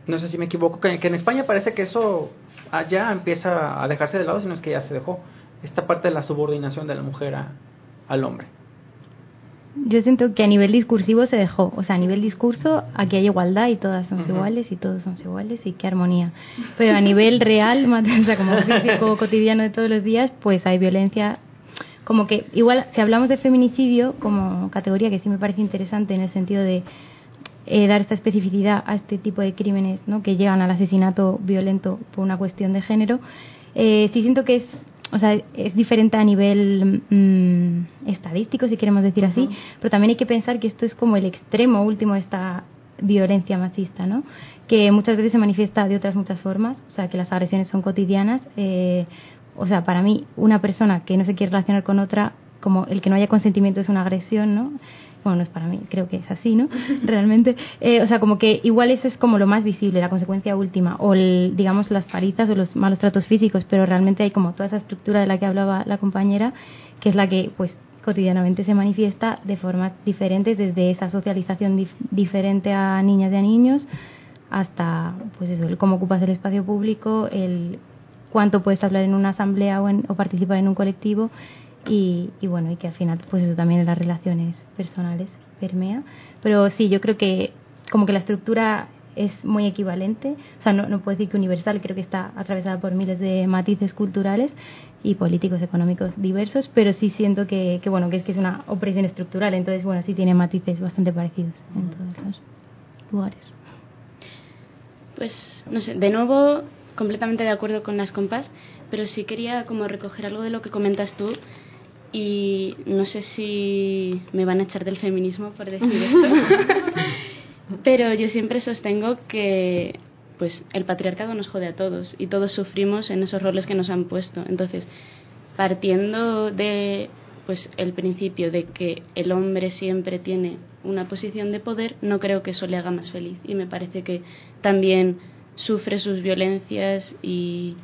no sé si me equivoco, que, en España parece que eso allá empieza a dejarse de lado, sino es que ya se dejó esta parte de la subordinación de la mujer al hombre yo siento que a nivel discursivo se dejó, o sea, a nivel discurso aquí hay igualdad y todas son iguales y todos son iguales y qué armonía. Pero a nivel real, o sea, como físico cotidiano de todos los días, pues hay violencia. Como que igual, si hablamos de feminicidio como categoría, que sí me parece interesante en el sentido de eh, dar esta especificidad a este tipo de crímenes ¿no? que llegan al asesinato violento por una cuestión de género, eh, sí siento que es o sea, es diferente a nivel mm, estadístico, si queremos decir así, pero también hay que pensar que esto es como el extremo último de esta violencia machista, ¿no? Que muchas veces se manifiesta de otras muchas formas, o sea, que las agresiones son cotidianas. Eh, o sea, para mí, una persona que no se quiere relacionar con otra, como el que no haya consentimiento es una agresión, ¿no? bueno, no es para mí, creo que es así, ¿no? Realmente, eh, o sea, como que igual eso es como lo más visible, la consecuencia última, o el, digamos las palizas o los malos tratos físicos, pero realmente hay como toda esa estructura de la que hablaba la compañera, que es la que, pues, cotidianamente se manifiesta de formas diferentes, desde esa socialización diferente a niñas y a niños, hasta, pues eso, el cómo ocupas el espacio público, el cuánto puedes hablar en una asamblea o, en, o participar en un colectivo, y, y bueno, y que al final pues eso también en las relaciones personales permea. Pero sí, yo creo que como que la estructura es muy equivalente, o sea, no, no puedo decir que universal, creo que está atravesada por miles de matices culturales y políticos, económicos diversos, pero sí siento que, que bueno, que es que es una opresión estructural, entonces bueno, sí tiene matices bastante parecidos en todos los lugares. Pues, no sé, de nuevo completamente de acuerdo con las compas, pero sí quería como recoger algo de lo que comentas tú y no sé si me van a echar del feminismo por decir esto, pero yo siempre sostengo que pues el patriarcado nos jode a todos y todos sufrimos en esos roles que nos han puesto. Entonces, partiendo de pues el principio de que el hombre siempre tiene una posición de poder, no creo que eso le haga más feliz y me parece que también sufre sus violencias y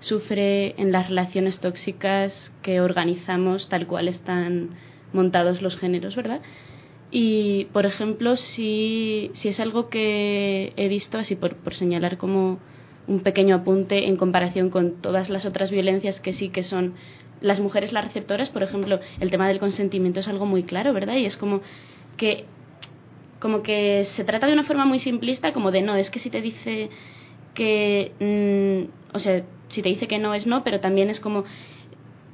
sufre en las relaciones tóxicas que organizamos tal cual están montados los géneros, ¿verdad? Y, por ejemplo, si, si es algo que he visto, así por, por señalar como un pequeño apunte en comparación con todas las otras violencias que sí que son las mujeres las receptoras, por ejemplo, el tema del consentimiento es algo muy claro, ¿verdad? Y es como que como que se trata de una forma muy simplista, como de no, es que si te dice que, mm, o sea, si te dice que no es no, pero también es como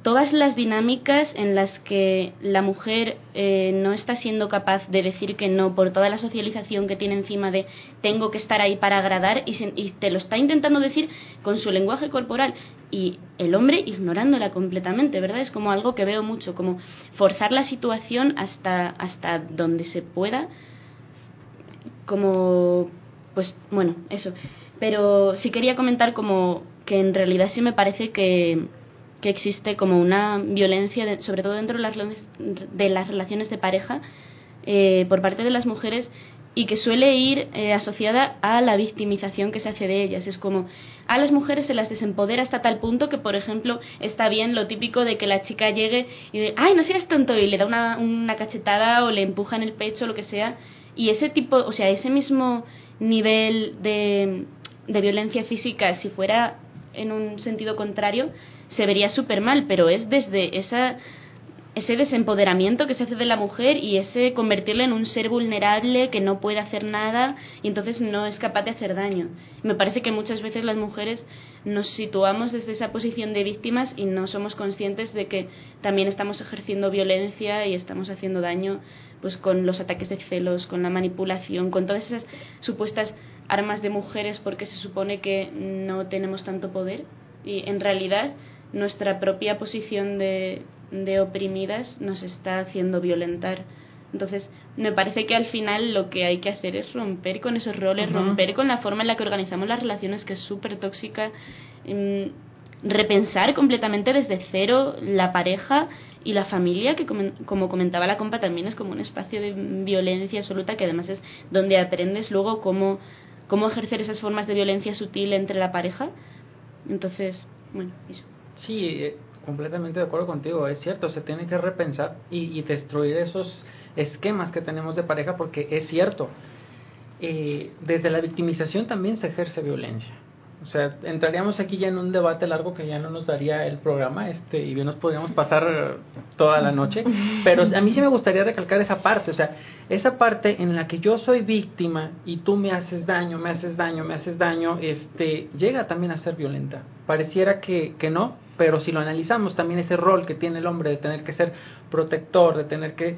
todas las dinámicas en las que la mujer eh, no está siendo capaz de decir que no por toda la socialización que tiene encima de tengo que estar ahí para agradar y, y te lo está intentando decir con su lenguaje corporal y el hombre ignorándola completamente, ¿verdad? Es como algo que veo mucho, como forzar la situación hasta, hasta donde se pueda, como, pues bueno, eso. Pero sí quería comentar como que en realidad sí me parece que, que existe como una violencia, sobre todo dentro de las, de las relaciones de pareja, eh, por parte de las mujeres y que suele ir eh, asociada a la victimización que se hace de ellas. Es como a las mujeres se las desempodera hasta tal punto que, por ejemplo, está bien lo típico de que la chica llegue y de, ay, no seas tonto, y le da una, una cachetada o le empuja en el pecho o lo que sea. Y ese tipo, o sea, ese mismo nivel de, de violencia física, si fuera en un sentido contrario, se vería súper mal, pero es desde esa ese desempoderamiento que se hace de la mujer y ese convertirla en un ser vulnerable que no puede hacer nada y entonces no es capaz de hacer daño. Me parece que muchas veces las mujeres nos situamos desde esa posición de víctimas y no somos conscientes de que también estamos ejerciendo violencia y estamos haciendo daño pues con los ataques de celos, con la manipulación, con todas esas supuestas armas de mujeres porque se supone que no tenemos tanto poder y en realidad nuestra propia posición de de oprimidas nos está haciendo violentar. Entonces, me parece que al final lo que hay que hacer es romper con esos roles, romper con la forma en la que organizamos las relaciones, que es súper tóxica, mm, repensar completamente desde cero la pareja y la familia, que como, comentaba la compa también es como un espacio de violencia absoluta, que además es donde aprendes luego cómo, cómo ejercer esas formas de violencia sutil entre la pareja. Entonces, bueno, eso. Sí, eh, completamente de acuerdo contigo, es cierto, se tiene que repensar y, destruir esos esquemas que tenemos de pareja porque es cierto, eh, desde la victimización también se ejerce violencia. O sea, entraríamos aquí ya en un debate largo que ya no nos daría el programa, este, y bien nos podríamos pasar toda la noche, pero a mí sí me gustaría recalcar esa parte, o sea, esa parte en la que yo soy víctima y tú me haces daño, me haces daño, me haces daño, este, llega también a ser violenta. Pareciera que, que no, pero si lo analizamos también ese rol que tiene el hombre de tener que ser protector, de tener que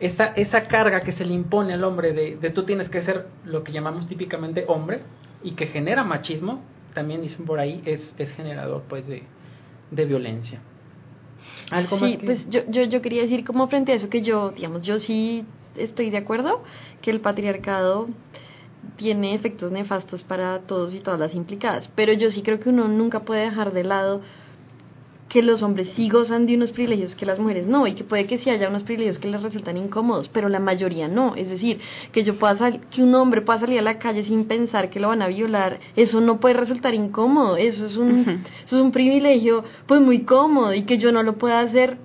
esa, esa carga que se le impone al hombre de, de tú tienes que ser lo que llamamos típicamente hombre y que genera machismo, también dicen por ahí, es, es generador pues de, de violencia. ¿Algo sí, pues yo, yo, yo quería decir como frente a eso que yo, digamos, yo sí estoy de acuerdo que el patriarcado tiene efectos nefastos para todos y todas las implicadas, pero yo sí creo que uno nunca puede dejar de lado que los hombres sí gozan de unos privilegios que las mujeres no, y que puede que sí haya unos privilegios que les resultan incómodos, pero la mayoría no. Es decir, que yo pueda que un hombre pueda salir a la calle sin pensar que lo van a violar, eso no puede resultar incómodo, eso es un, eso es un privilegio pues muy cómodo, y que yo no lo pueda hacer,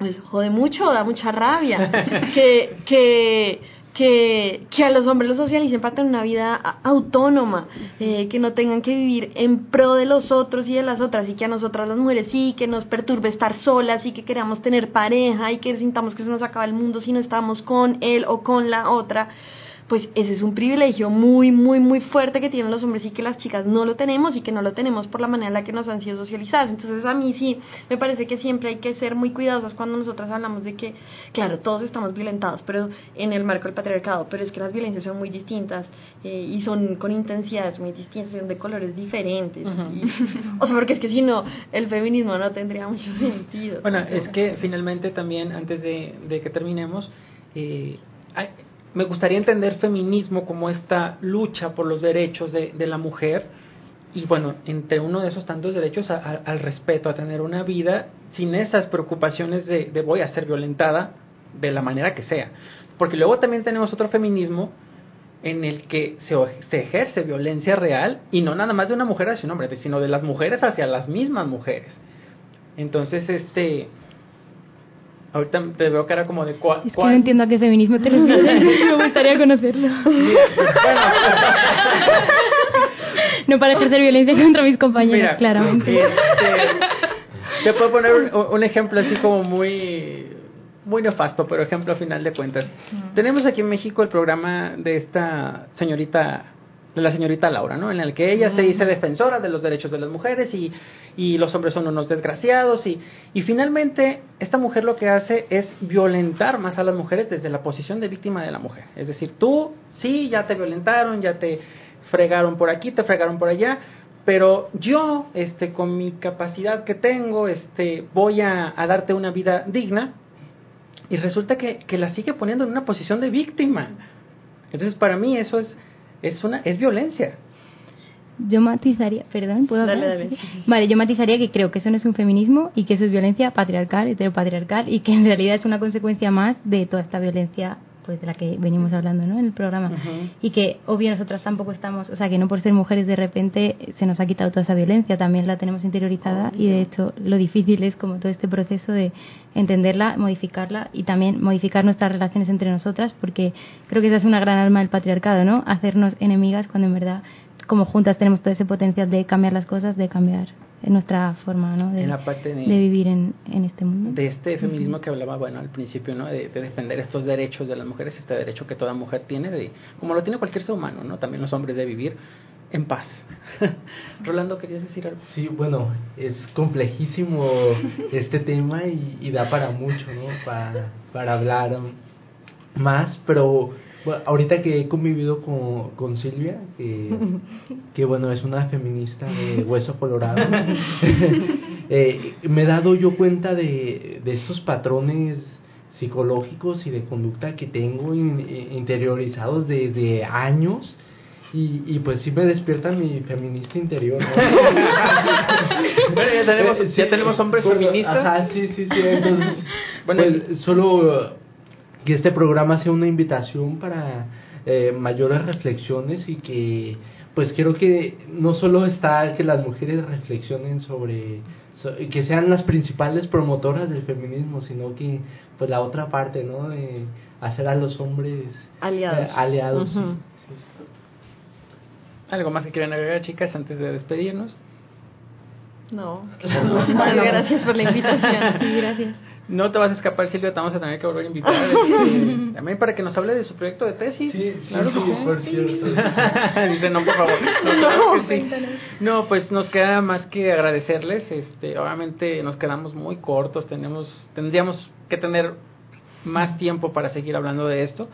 pues jode mucho, da mucha rabia. que, que que, que a los hombres los socialicen para tener una vida autónoma, eh, que no tengan que vivir en pro de los otros y de las otras, y que a nosotras las mujeres sí, que nos perturbe estar solas y que queramos tener pareja y que sintamos que se nos acaba el mundo si no estamos con él o con la otra pues ese es un privilegio muy, muy, muy fuerte que tienen los hombres y que las chicas no lo tenemos y que no lo tenemos por la manera en la que nos han sido socializadas. Entonces a mí sí, me parece que siempre hay que ser muy cuidadosas cuando nosotras hablamos de que, claro, todos estamos violentados, pero en el marco del patriarcado, pero es que las violencias son muy distintas eh, y son con intensidades muy distintas, son de colores diferentes. o sea, porque es que si no, el feminismo no tendría mucho sentido. Bueno, es que finalmente también, antes de, de que terminemos, eh, hay, me gustaría entender feminismo como esta lucha por los derechos de, la mujer y bueno, entre uno de esos tantos derechos al respeto, a tener una vida sin esas preocupaciones de, voy a ser violentada de la manera que sea. Porque luego también tenemos otro feminismo en el que se, se, ejerce violencia real y no nada más de una mujer hacia un hombre, sino de las mujeres hacia las mismas mujeres. Entonces, este, Ahorita te veo cara como de cuál. Es que no entiendo a qué feminismo te refieres. Me gustaría conocerlo. no para ejercer violencia contra mis compañeros, claramente. Este, te puedo poner un, ejemplo así como muy muy nefasto, pero ejemplo a final de cuentas. Tenemos aquí en México el programa de esta señorita de la señorita Laura, ¿no? En el que ella se dice defensora de los derechos de las mujeres y, y los hombres son unos desgraciados y, y finalmente esta mujer lo que hace es violentar más a las mujeres desde la posición de víctima de la mujer. Es decir, tú sí, ya te violentaron, ya te fregaron por aquí, te fregaron por allá, pero yo, este, con mi capacidad que tengo, este, voy a, a darte una vida digna y resulta que, que la sigue poniendo en una posición de víctima. Entonces, para mí eso es es una es violencia. Yo matizaría, perdón, ¿puedo hablar? dale. Vale, yo matizaría que creo que eso no es un feminismo y que eso es violencia patriarcal, heteropatriarcal y que en realidad es una consecuencia más de toda esta violencia pues de la que venimos hablando ¿no? en el programa y que obvio nosotras tampoco estamos o sea que no por ser mujeres de repente se nos ha quitado toda esa violencia también la tenemos interiorizada y de hecho lo difícil es como todo este proceso de entenderla modificarla y también modificar nuestras relaciones entre nosotras porque creo que esa es una gran alma del patriarcado no hacernos enemigas cuando en verdad como juntas tenemos todo ese potencial de cambiar las cosas de cambiar nuestra forma ¿no? de, En la parte de- de vivir en, en este mundo de este feminismo que hablaba, bueno, al principio, ¿no? De, de defender estos derechos de las mujeres, este derecho que toda mujer tiene, de, como lo tiene cualquier ser humano, ¿no? También los hombres de vivir en paz. Rolando, ¿querías decir algo? Sí, bueno, es complejísimo este tema y, y da para mucho, ¿no? Para, para hablar más, pero bueno, ahorita que he convivido con, con Silvia, que, que bueno, es una feminista de hueso colorado, eh, me he dado yo cuenta de, de estos patrones psicológicos y de conducta que tengo in- interiorizados desde años y, y pues sí me despierta mi feminista interior. ¿no? Bueno, ya tenemos, Eh, ya sí, tenemos hombres bueno, feministas. Ajá, sí, sí, sí. Entonces, Bueno, pues, solo que este programa sea una invitación para eh, mayores reflexiones y que, pues quiero que no solo está que las mujeres reflexionen sobre, so- que sean las principales promotoras del feminismo, sino que, pues la otra parte, ¿no? De hacer a los hombres Aliados. eh, aliados. sí. ¿Algo más que quieran agregar, chicas, antes de despedirnos? No. Muchas gracias por la invitación. Sí, gracias No te vas a escapar, Silvia, te vamos a tener que volver a invitar. este, también para que nos hable de su proyecto de tesis. Sí, sí, claro que sí, por cierto. Dice, no, por favor. No, claro que sí. No, pues nos queda más que agradecerles. Este, obviamente nos quedamos muy cortos, tenemos, tendríamos que tener más tiempo para seguir hablando de esto,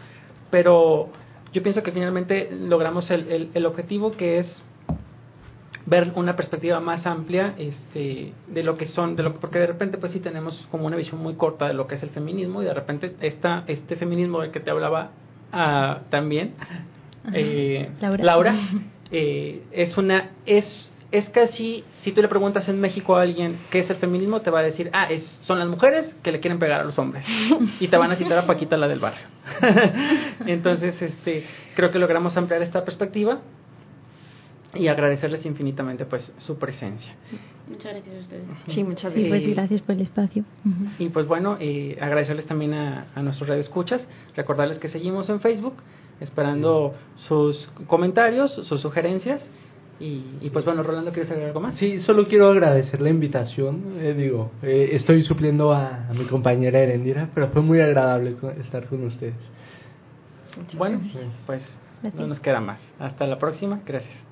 pero yo pienso que finalmente logramos el, el, el objetivo que es ver una perspectiva más amplia este de lo que son de lo porque de repente pues sí tenemos como una visión muy corta de lo que es el feminismo y de repente esta este feminismo del que te hablaba ah, también eh, Laura. eh, es una es es casi si tú le preguntas en México a alguien qué es el feminismo te va a decir ah es son las mujeres que le quieren pegar a los hombres y te van a citar a Paquita la del barrio entonces este creo que logramos ampliar esta perspectiva y agradecerles infinitamente pues su presencia. Muchas gracias a ustedes. Sí, muchas sí gracias. pues gracias por el espacio. Y pues bueno, eh, agradecerles también a, a nuestros escuchas, recordarles que seguimos en Facebook, esperando sus comentarios, sus sugerencias. Y, y pues bueno, Rolando, ¿quieres agregar algo más? Sí, solo quiero agradecer la invitación. eh, digo, eh, estoy supliendo a, a mi compañera Erendira, pero fue muy agradable estar con ustedes. Bueno, pues no nos queda más. Hasta la próxima, gracias.